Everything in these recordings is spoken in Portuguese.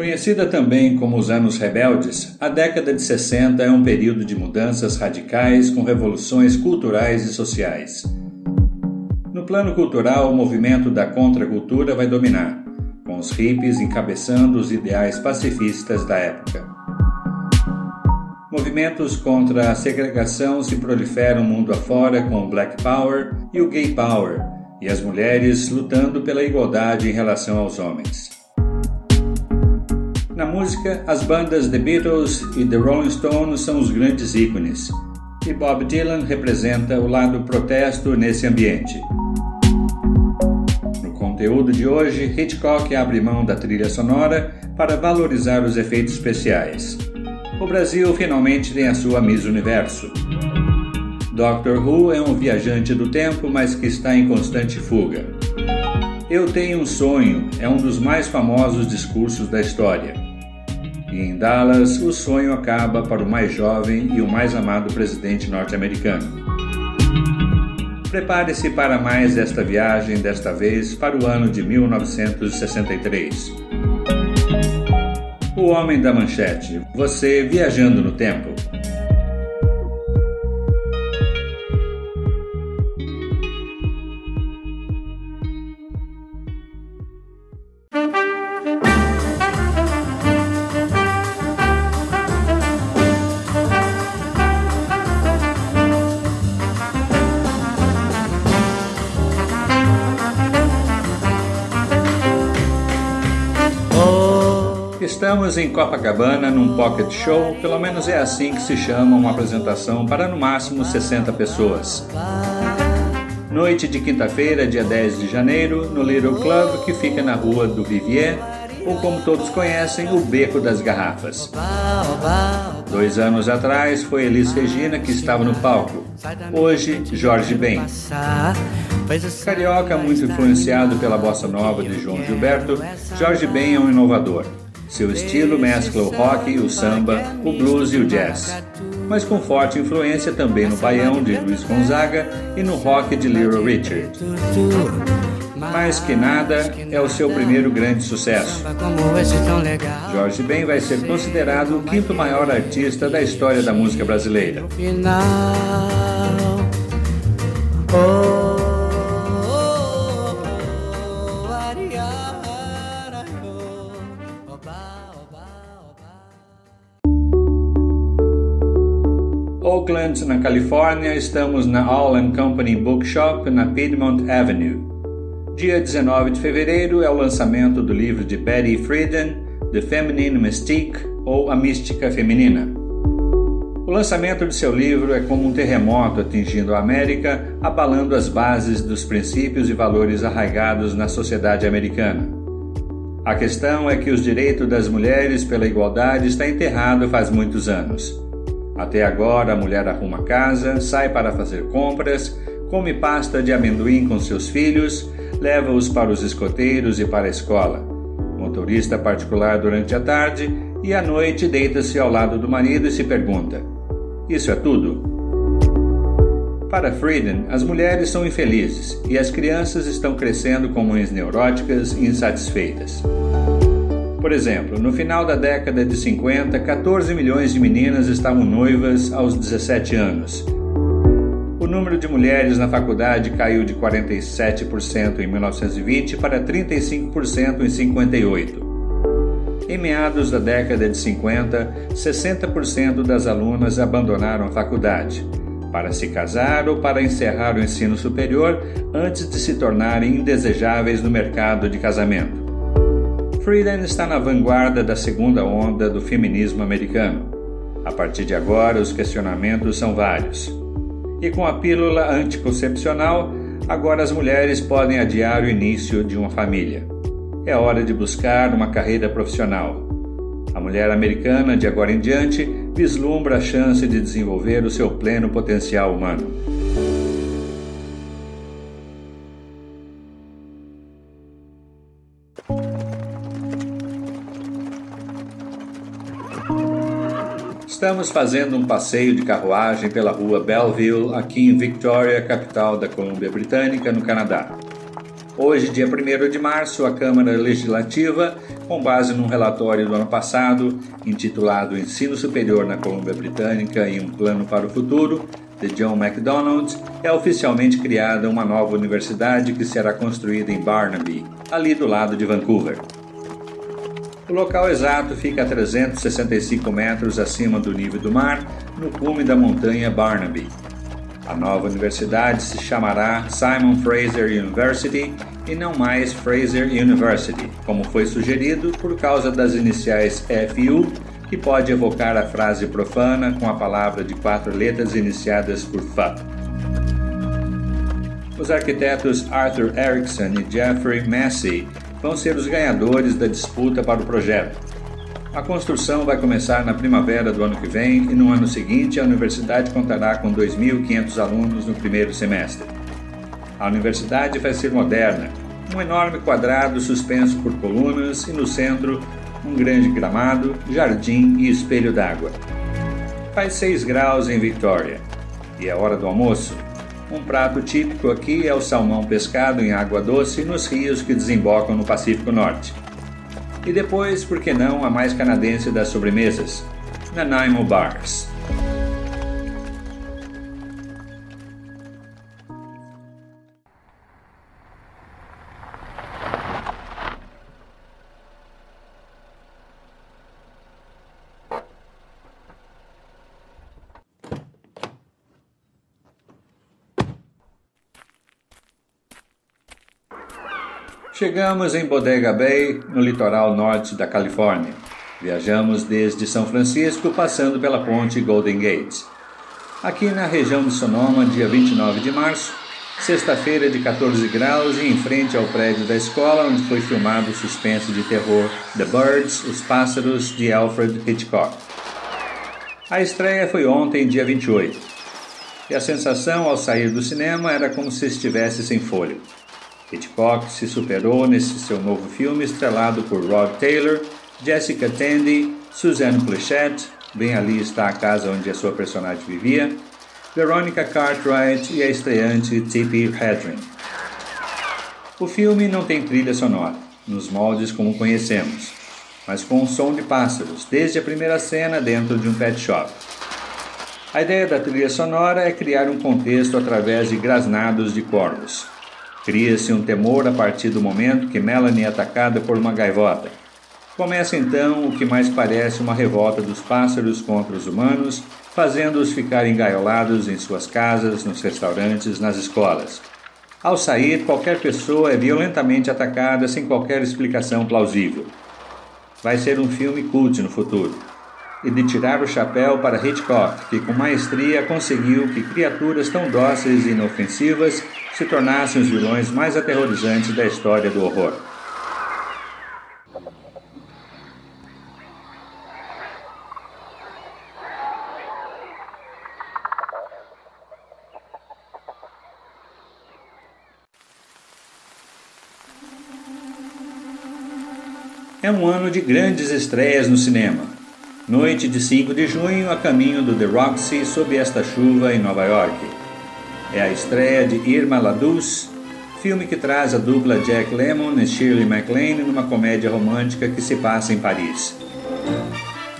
Conhecida também como os Anos Rebeldes, a década de 60 é um período de mudanças radicais com revoluções culturais e sociais. No plano cultural, o movimento da contracultura vai dominar, com os hippies encabeçando os ideais pacifistas da época. Movimentos contra a segregação se proliferam mundo afora com o Black Power e o Gay Power, e as mulheres lutando pela igualdade em relação aos homens. Na música, as bandas The Beatles e The Rolling Stones são os grandes ícones, e Bob Dylan representa o lado protesto nesse ambiente. No conteúdo de hoje, Hitchcock abre mão da trilha sonora para valorizar os efeitos especiais. O Brasil finalmente tem a sua Miss Universo. Doctor Who é um viajante do tempo, mas que está em constante fuga. Eu tenho um sonho é um dos mais famosos discursos da história. E em Dallas, o sonho acaba para o mais jovem e o mais amado presidente norte-americano. Prepare-se para mais esta viagem, desta vez para o ano de 1963. O Homem da Manchete, você viajando no tempo. Estamos em Copacabana num pocket show, pelo menos é assim que se chama uma apresentação para no máximo 60 pessoas. Noite de quinta-feira, dia 10 de janeiro, no Little Club que fica na rua do Vivier, ou como todos conhecem, o Beco das Garrafas. Dois anos atrás foi Elis Regina que estava no palco. Hoje, Jorge Ben. Carioca, muito influenciado pela bossa nova de João Gilberto, Jorge Ben é um inovador. Seu estilo mescla o rock, o samba, o blues e o jazz, mas com forte influência também no baião de Luiz Gonzaga e no rock de Little Richard. Mais que nada, é o seu primeiro grande sucesso. Jorge Ben vai ser considerado o quinto maior artista da história da música brasileira. Na Califórnia, estamos na All Company Bookshop na Piedmont Avenue. Dia 19 de fevereiro é o lançamento do livro de Betty Friedan, The Feminine Mystique ou A Mística Feminina. O lançamento de seu livro é como um terremoto atingindo a América, abalando as bases dos princípios e valores arraigados na sociedade americana. A questão é que os direitos das mulheres pela igualdade está enterrado faz muitos anos. Até agora, a mulher arruma casa, sai para fazer compras, come pasta de amendoim com seus filhos, leva-os para os escoteiros e para a escola. Motorista particular durante a tarde e à noite deita-se ao lado do marido e se pergunta: Isso é tudo? Para Frieden, as mulheres são infelizes e as crianças estão crescendo com mães neuróticas e insatisfeitas. Por exemplo, no final da década de 50, 14 milhões de meninas estavam noivas aos 17 anos. O número de mulheres na faculdade caiu de 47% em 1920 para 35% em 58. Em meados da década de 50, 60% das alunas abandonaram a faculdade para se casar ou para encerrar o ensino superior antes de se tornarem indesejáveis no mercado de casamento. Friedan está na vanguarda da segunda onda do feminismo americano. A partir de agora, os questionamentos são vários. E com a pílula anticoncepcional, agora as mulheres podem adiar o início de uma família. É hora de buscar uma carreira profissional. A mulher americana, de agora em diante, vislumbra a chance de desenvolver o seu pleno potencial humano. Estamos fazendo um passeio de carruagem pela rua Belleville, aqui em Victoria, capital da Colômbia Britânica, no Canadá. Hoje, dia 1 de março, a Câmara Legislativa, com base num relatório do ano passado, intitulado Ensino Superior na Colômbia Britânica e um Plano para o Futuro, de John MacDonald, é oficialmente criada uma nova universidade que será construída em Barnaby, ali do lado de Vancouver. O local exato fica a 365 metros acima do nível do mar, no cume da montanha Barnaby. A nova universidade se chamará Simon Fraser University e não mais Fraser University, como foi sugerido por causa das iniciais FU, que pode evocar a frase profana com a palavra de quatro letras iniciadas por FA. Os arquitetos Arthur Erickson e Jeffrey Massey vão ser os ganhadores da disputa para o projeto. A construção vai começar na primavera do ano que vem e no ano seguinte a universidade contará com 2.500 alunos no primeiro semestre. A universidade vai ser moderna, um enorme quadrado suspenso por colunas e no centro um grande gramado, jardim e espelho d'água. Faz 6 graus em Victoria e é hora do almoço. Um prato típico aqui é o salmão pescado em água doce nos rios que desembocam no Pacífico Norte. E depois, por que não, a mais canadense das sobremesas, Nanaimo Bars. Chegamos em Bodega Bay, no litoral norte da Califórnia. Viajamos desde São Francisco, passando pela ponte Golden Gate. Aqui na região de Sonoma, dia 29 de março, sexta-feira de 14 graus e em frente ao prédio da escola onde foi filmado o suspense de terror The Birds, Os Pássaros, de Alfred Hitchcock. A estreia foi ontem, dia 28, e a sensação ao sair do cinema era como se estivesse sem fôlego. Hitchcock se superou nesse seu novo filme estrelado por Rod Taylor, Jessica Tandy, Suzanne Plachette, bem ali está a casa onde a sua personagem vivia, Veronica Cartwright e a estreante Tippi Hedren. O filme não tem trilha sonora, nos moldes como conhecemos, mas com um som de pássaros, desde a primeira cena dentro de um pet shop. A ideia da trilha sonora é criar um contexto através de grasnados de corvos. Cria-se um temor a partir do momento que Melanie é atacada por uma gaivota. Começa então o que mais parece uma revolta dos pássaros contra os humanos, fazendo-os ficar engaiolados em suas casas, nos restaurantes, nas escolas. Ao sair, qualquer pessoa é violentamente atacada sem qualquer explicação plausível. Vai ser um filme cult no futuro e de tirar o chapéu para Hitchcock, que com maestria conseguiu que criaturas tão dóceis e inofensivas se tornassem os vilões mais aterrorizantes da história do horror. É um ano de grandes estreias no cinema. Noite de 5 de junho, a caminho do The Roxy sob esta chuva em Nova York. É a estreia de Irma Laduz, filme que traz a dupla Jack Lemmon e Shirley MacLaine numa comédia romântica que se passa em Paris.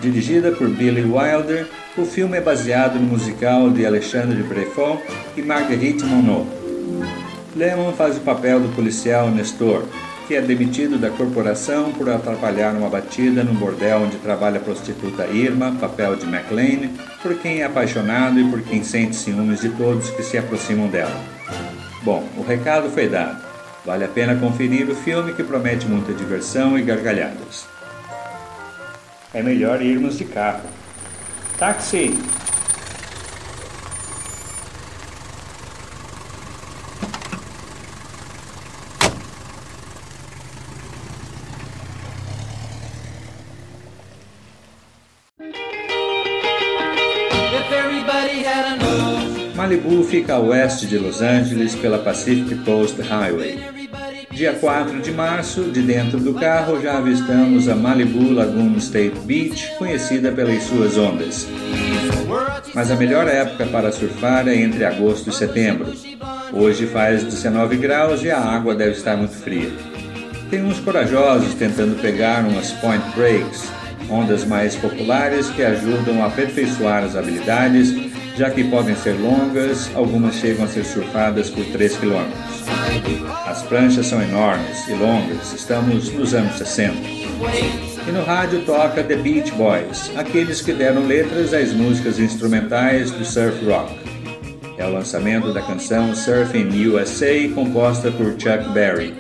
Dirigida por Billy Wilder, o filme é baseado no musical de Alexandre Breffon e Marguerite Monod. Lemmon faz o papel do policial Nestor, que é demitido da corporação por atrapalhar uma batida no bordel onde trabalha a prostituta Irma, papel de McLean, por quem é apaixonado e por quem sente ciúmes de todos que se aproximam dela. Bom, o recado foi dado. Vale a pena conferir o filme que promete muita diversão e gargalhadas. É melhor irmos de carro. Táxi! Malibu fica a oeste de Los Angeles pela Pacific Coast Highway. Dia 4 de março, de dentro do carro, já avistamos a Malibu Lagoon State Beach, conhecida pelas suas ondas. Mas a melhor época para surfar é entre agosto e setembro. Hoje faz 19 graus e a água deve estar muito fria. Tem uns corajosos tentando pegar umas point breaks, ondas mais populares que ajudam a aperfeiçoar as habilidades, já que podem ser longas, algumas chegam a ser surfadas por 3 km. As pranchas são enormes e longas, estamos nos anos 60. E no rádio toca The Beach Boys, aqueles que deram letras às músicas instrumentais do surf rock. É o lançamento da canção Surfing USA, composta por Chuck Berry.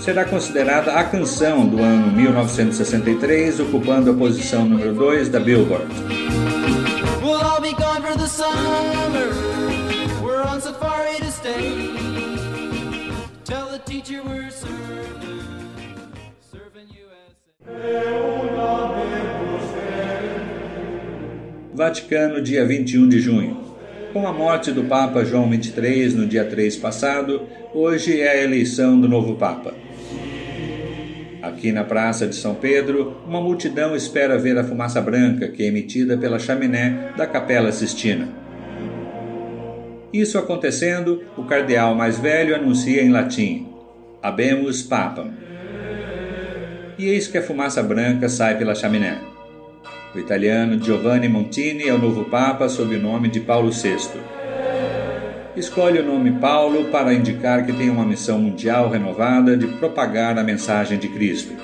Será considerada a canção do ano 1963, ocupando a posição número 2 da Billboard. Vaticano, dia 21 de junho. Com a morte do Papa João XXIII no dia 3 passado, hoje é a eleição do novo Papa. Aqui na Praça de São Pedro, uma multidão espera ver a fumaça branca que é emitida pela chaminé da Capela Sistina. Isso acontecendo, o cardeal mais velho anuncia em latim: Habemus Papam. E eis que a fumaça branca sai pela chaminé. O italiano Giovanni Montini é o novo Papa sob o nome de Paulo VI. Escolhe o nome Paulo para indicar que tem uma missão mundial renovada de propagar a mensagem de Cristo.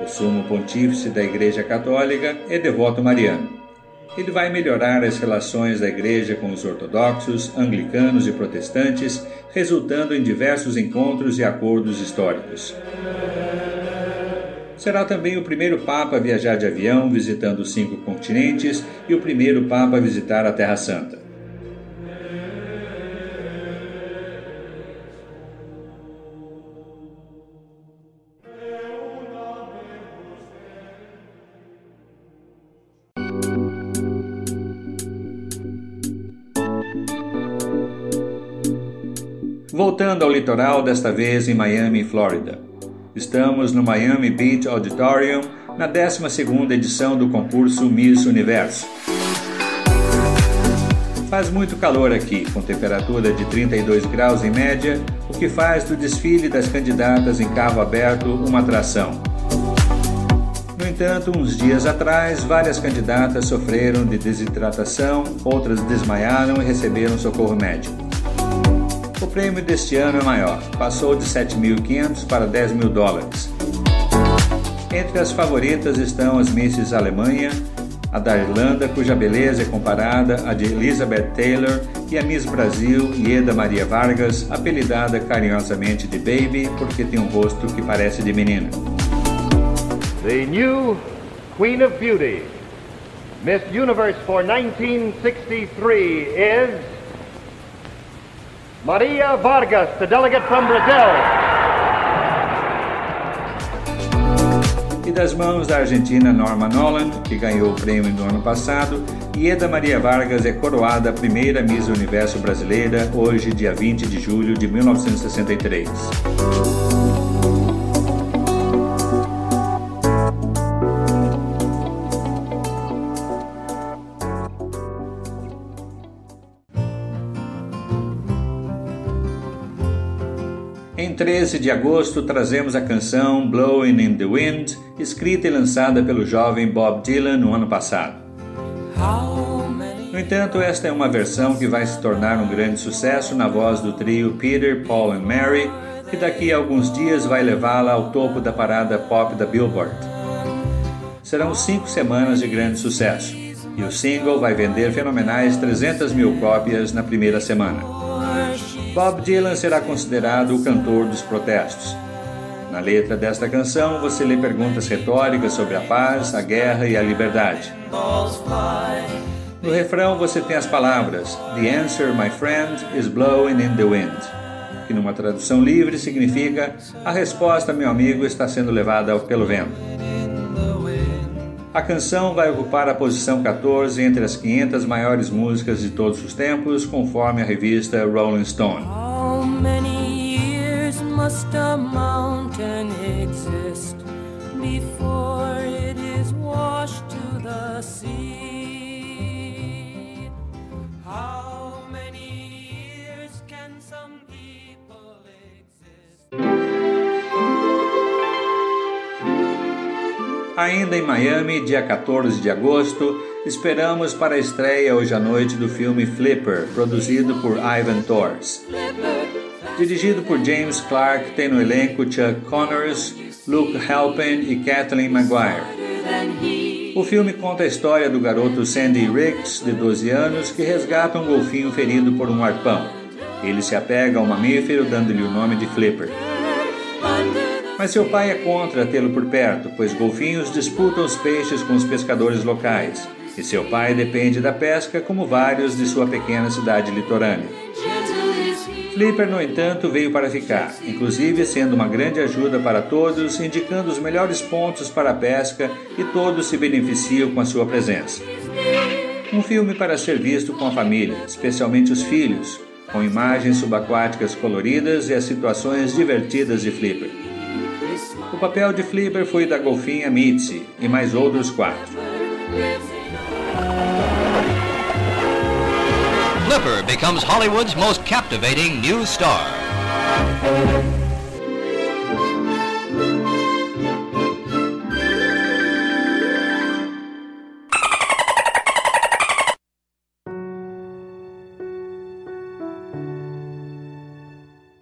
O sumo pontífice da Igreja Católica é devoto mariano. Ele vai melhorar as relações da Igreja com os ortodoxos, anglicanos e protestantes, resultando em diversos encontros e acordos históricos. Será também o primeiro Papa a viajar de avião visitando cinco continentes e o primeiro Papa a visitar a Terra Santa. Voltando ao litoral, desta vez em Miami, Flórida. Estamos no Miami Beach Auditorium na 12ª edição do concurso Miss Universo. Faz muito calor aqui, com temperatura de 32 graus em média, o que faz do desfile das candidatas em carro aberto uma atração. No entanto, uns dias atrás, várias candidatas sofreram de desidratação, outras desmaiaram e receberam socorro médico. O prêmio deste ano é maior, passou de 7.500 para 10 mil dólares. Entre as favoritas estão as Misses Alemanha, a da Irlanda, cuja beleza é comparada à de Elizabeth Taylor, e a Miss Brasil, Ieda Maria Vargas, apelidada carinhosamente de Baby porque tem um rosto que parece de menina. The new Queen of Beauty, Miss Universe for 1963 is Maria Vargas, the delegate from Brazil. E das mãos da argentina Norma Nolan, que ganhou o prêmio no ano passado, Ieda Maria Vargas é coroada a primeira Miss Universo brasileira, hoje, dia 20 de julho de 1963. 13 de agosto, trazemos a canção Blowing in the Wind, escrita e lançada pelo jovem Bob Dylan no ano passado. No entanto, esta é uma versão que vai se tornar um grande sucesso na voz do trio Peter, Paul and Mary, que daqui a alguns dias vai levá-la ao topo da parada pop da Billboard. Serão cinco semanas de grande sucesso, e o single vai vender fenomenais 300 mil cópias na primeira semana. Bob Dylan será considerado o cantor dos protestos. Na letra desta canção, você lê perguntas retóricas sobre a paz, a guerra e a liberdade. No refrão, você tem as palavras The answer, my friend, is blowing in the wind, que numa tradução livre significa A resposta, meu amigo, está sendo levada pelo vento. A canção vai ocupar a posição 14 entre as 500 maiores músicas de todos os tempos, conforme a revista Rolling Stone. Ainda em Miami, dia 14 de agosto, esperamos para a estreia hoje à noite do filme Flipper, produzido por Ivan Tors. Dirigido por James Clark, tem no elenco Chuck Connors, Luke Halpin e Kathleen Maguire. O filme conta a história do garoto Sandy Riggs, de 12 anos, que resgata um golfinho ferido por um arpão. Ele se apega ao mamífero, dando-lhe o nome de Flipper. Mas seu pai é contra tê-lo por perto, pois golfinhos disputam os peixes com os pescadores locais, e seu pai depende da pesca como vários de sua pequena cidade litorânea. Flipper, no entanto, veio para ficar, inclusive sendo uma grande ajuda para todos, indicando os melhores pontos para a pesca e todos se beneficiam com a sua presença. Um filme para ser visto com a família, especialmente os filhos, com imagens subaquáticas coloridas e as situações divertidas de Flipper. O papel de Flipper foi da golfinha Mitzi e mais outros quatro. Flipper becomes Hollywood's most captivating new star.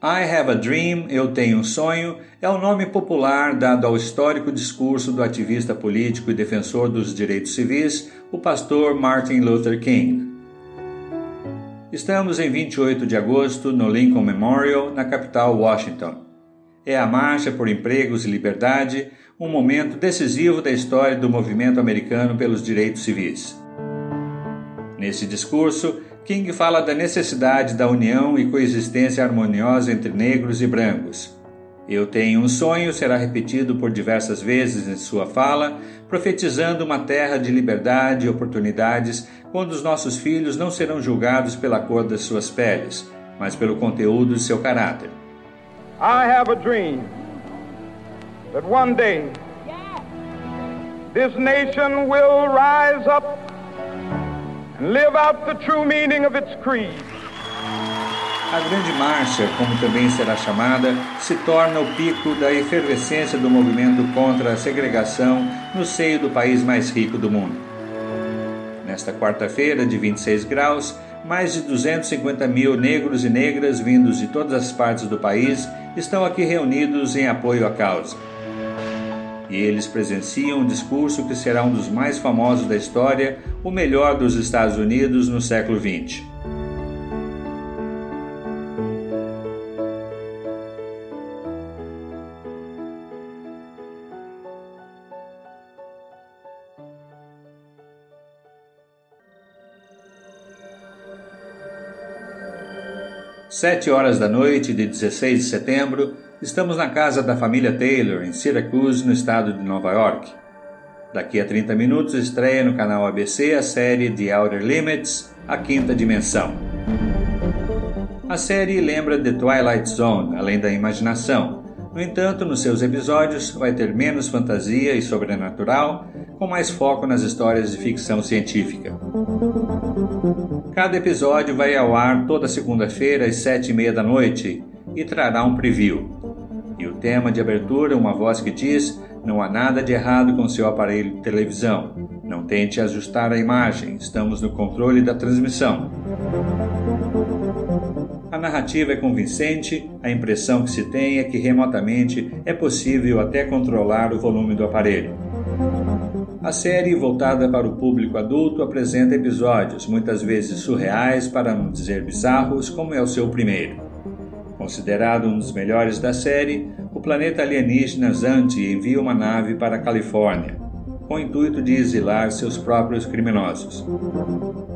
I Have a Dream, Eu Tenho um Sonho, é o nome popular dado ao histórico discurso do ativista político e defensor dos direitos civis, o pastor Martin Luther King. Estamos em 28 de agosto no Lincoln Memorial, na capital Washington. É a Marcha por Empregos e Liberdade, um momento decisivo da história do movimento americano pelos direitos civis. Nesse discurso, King fala da necessidade da união e coexistência harmoniosa entre negros e brancos. Eu tenho um sonho será repetido por diversas vezes em sua fala, profetizando uma terra de liberdade e oportunidades, quando os nossos filhos não serão julgados pela cor das suas peles, mas pelo conteúdo de seu caráter. I have a dream that one day this nation will rise up and live out the true meaning of its creed. A Grande Marcha, como também será chamada, se torna o pico da efervescência do movimento contra a segregação no seio do país mais rico do mundo. Nesta quarta-feira, de 26 graus, mais de 250 mil negros e negras vindos de todas as partes do país estão aqui reunidos em apoio à causa e eles presenciam um discurso que será um dos mais famosos da história, o melhor dos Estados Unidos no século XX. Sete horas da noite de 16 de setembro, Estamos na casa da família Taylor, em Syracuse, no estado de Nova York. Daqui a 30 minutos estreia no canal ABC a série The Outer Limits, a quinta dimensão. A série lembra The Twilight Zone, além da imaginação. No entanto, nos seus episódios vai ter menos fantasia e sobrenatural, com mais foco nas histórias de ficção científica. Cada episódio vai ao ar toda segunda-feira às sete e meia da noite e trará um preview. Tema de abertura, uma voz que diz: Não há nada de errado com seu aparelho de televisão. Não tente ajustar a imagem, estamos no controle da transmissão. A narrativa é convincente, a impressão que se tem é que remotamente é possível até controlar o volume do aparelho. A série, voltada para o público adulto, apresenta episódios, muitas vezes surreais, para não dizer bizarros, como é o seu primeiro. Considerado um dos melhores da série, o planeta alienígena Zanti envia uma nave para a Califórnia, com o intuito de exilar seus próprios criminosos.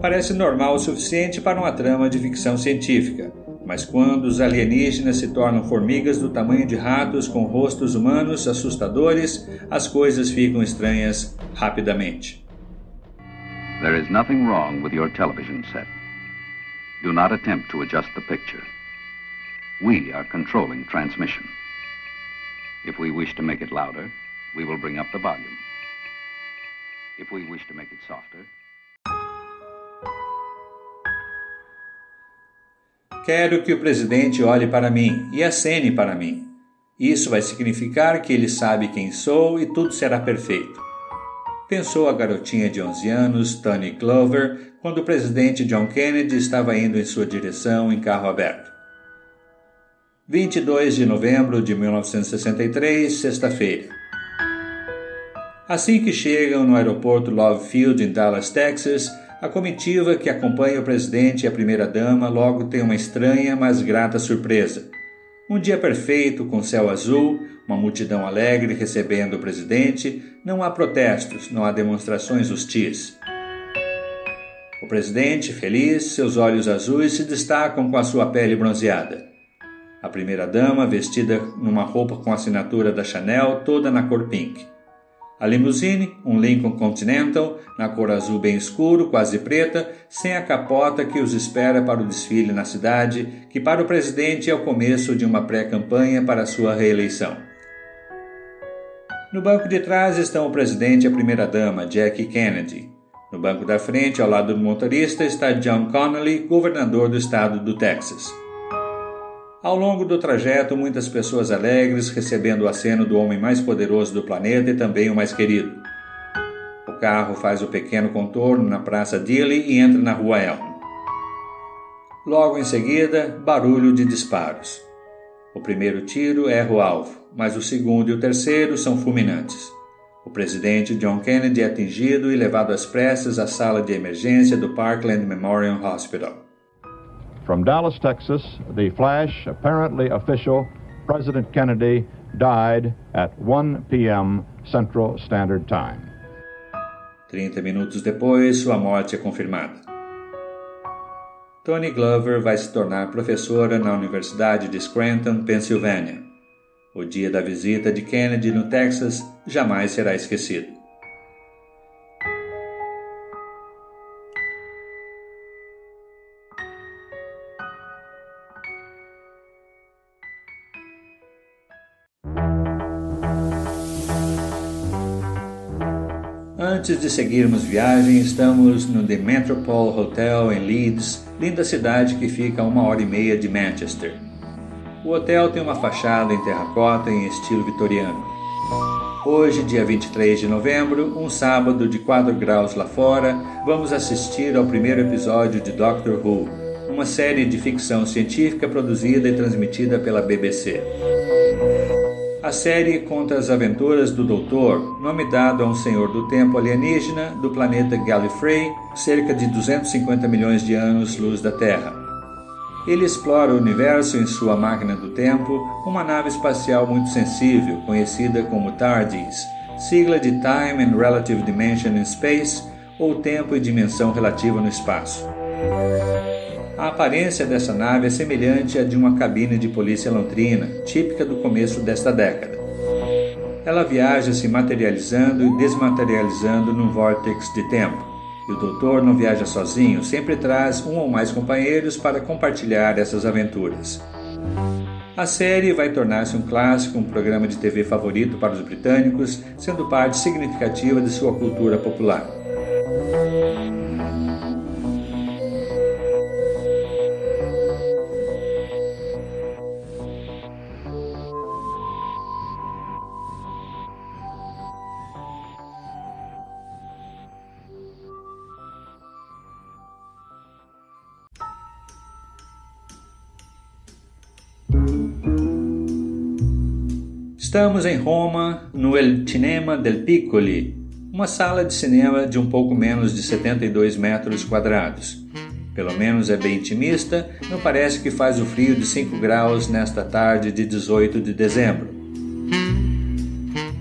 Parece normal o suficiente para uma trama de ficção científica, mas quando os alienígenas se tornam formigas do tamanho de ratos com rostos humanos assustadores, as coisas ficam estranhas rapidamente. There is nothing wrong with your television set. Do not attempt to adjust the picture. We are controlling transmission. If we wish to make it louder, we will bring up the volume. If we wish to make it softer, Quero que o presidente olhe para mim e acene para mim. Isso vai significar que ele sabe quem sou e tudo será perfeito. pensou a garotinha de 11 anos, Tony Glover, quando o presidente John Kennedy estava indo em sua direção em carro aberto. 22 de novembro de 1963, sexta-feira. Assim que chegam no aeroporto Love Field, em Dallas, Texas, a comitiva que acompanha o presidente e a primeira-dama logo tem uma estranha, mas grata surpresa. Um dia perfeito, com céu azul, uma multidão alegre recebendo o presidente, não há protestos, não há demonstrações hostis. O presidente, feliz, seus olhos azuis se destacam com a sua pele bronzeada. A primeira-dama, vestida numa roupa com assinatura da Chanel, toda na cor pink. A limusine, um Lincoln Continental, na cor azul bem escuro, quase preta, sem a capota que os espera para o desfile na cidade, que para o presidente é o começo de uma pré-campanha para sua reeleição. No banco de trás estão o presidente e a primeira-dama, Jackie Kennedy. No banco da frente, ao lado do motorista, está John Connolly, governador do estado do Texas. Ao longo do trajeto, muitas pessoas alegres recebendo o aceno do homem mais poderoso do planeta e também o mais querido. O carro faz o pequeno contorno na Praça Dilly e entra na Rua Elm. Logo em seguida, barulho de disparos. O primeiro tiro erra o alvo, mas o segundo e o terceiro são fulminantes. O presidente John Kennedy é atingido e levado às pressas à sala de emergência do Parkland Memorial Hospital. From Dallas, Texas, the flash, apparently official, President Kennedy died at 1 p.m. Central Standard Time. 30 minutos depois, sua morte é confirmada. Tony Glover vai se tornar professora na Universidade de Scranton, Pensilvânia. O dia da visita de Kennedy no Texas jamais será esquecido. Antes de seguirmos viagem, estamos no The Metropole Hotel em Leeds, linda cidade que fica a uma hora e meia de Manchester. O hotel tem uma fachada em terracota em estilo vitoriano. Hoje, dia 23 de novembro, um sábado de 4 graus lá fora, vamos assistir ao primeiro episódio de Doctor Who, uma série de ficção científica produzida e transmitida pela BBC. A série conta as aventuras do Doutor, nome dado a um senhor do tempo alienígena do planeta Gallifrey, cerca de 250 milhões de anos-luz da Terra. Ele explora o universo em sua máquina do tempo, uma nave espacial muito sensível, conhecida como TARDIS, sigla de Time and Relative Dimension in Space, ou Tempo e Dimensão Relativa no Espaço. A aparência dessa nave é semelhante à de uma cabine de polícia londrina, típica do começo desta década. Ela viaja se materializando e desmaterializando num vórtex de tempo. E o doutor não viaja sozinho, sempre traz um ou mais companheiros para compartilhar essas aventuras. A série vai tornar-se um clássico, um programa de TV favorito para os britânicos, sendo parte significativa de sua cultura popular. Estamos em Roma, no El Cinema del Piccoli, uma sala de cinema de um pouco menos de 72 metros quadrados. Pelo menos é bem intimista, não parece que faz o frio de 5 graus nesta tarde de 18 de dezembro.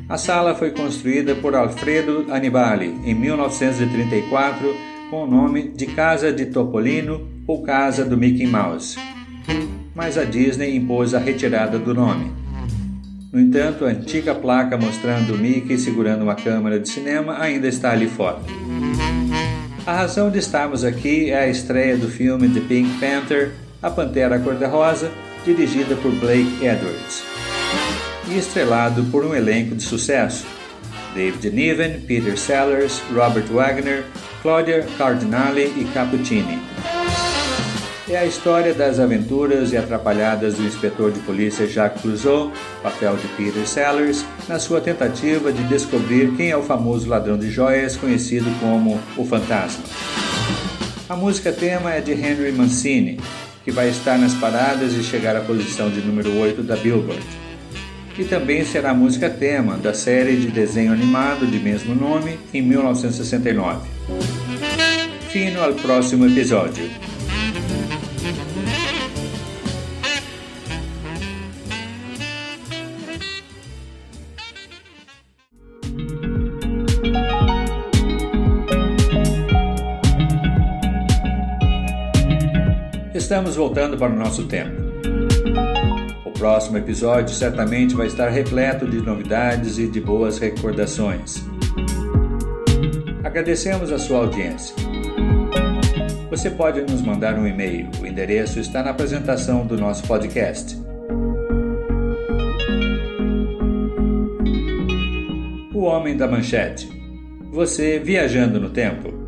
A sala foi construída por Alfredo Annibali em 1934 com o nome de Casa de Topolino ou Casa do Mickey Mouse. Mas a Disney impôs a retirada do nome. No entanto, a antiga placa mostrando Mickey segurando uma câmera de cinema ainda está ali fora. A razão de estarmos aqui é a estreia do filme The Pink Panther, A Pantera Cor-de-Rosa, dirigida por Blake Edwards. E estrelado por um elenco de sucesso: David Niven, Peter Sellers, Robert Wagner, Claudia Cardinale e Cappuccini. É a história das aventuras e atrapalhadas do inspetor de polícia Jacques Clouseau, papel de Peter Sellers, na sua tentativa de descobrir quem é o famoso ladrão de joias conhecido como o Fantasma. A música tema é de Henry Mancini, que vai estar nas paradas e chegar à posição de número 8 da Billboard. E também será a música tema da série de desenho animado de mesmo nome em 1969. Fino ao próximo episódio. Estamos voltando para o nosso tempo. O próximo episódio certamente vai estar repleto de novidades e de boas recordações. Agradecemos a sua audiência. Você pode nos mandar um e-mail, o endereço está na apresentação do nosso podcast. O Homem da Manchete. Você viajando no tempo.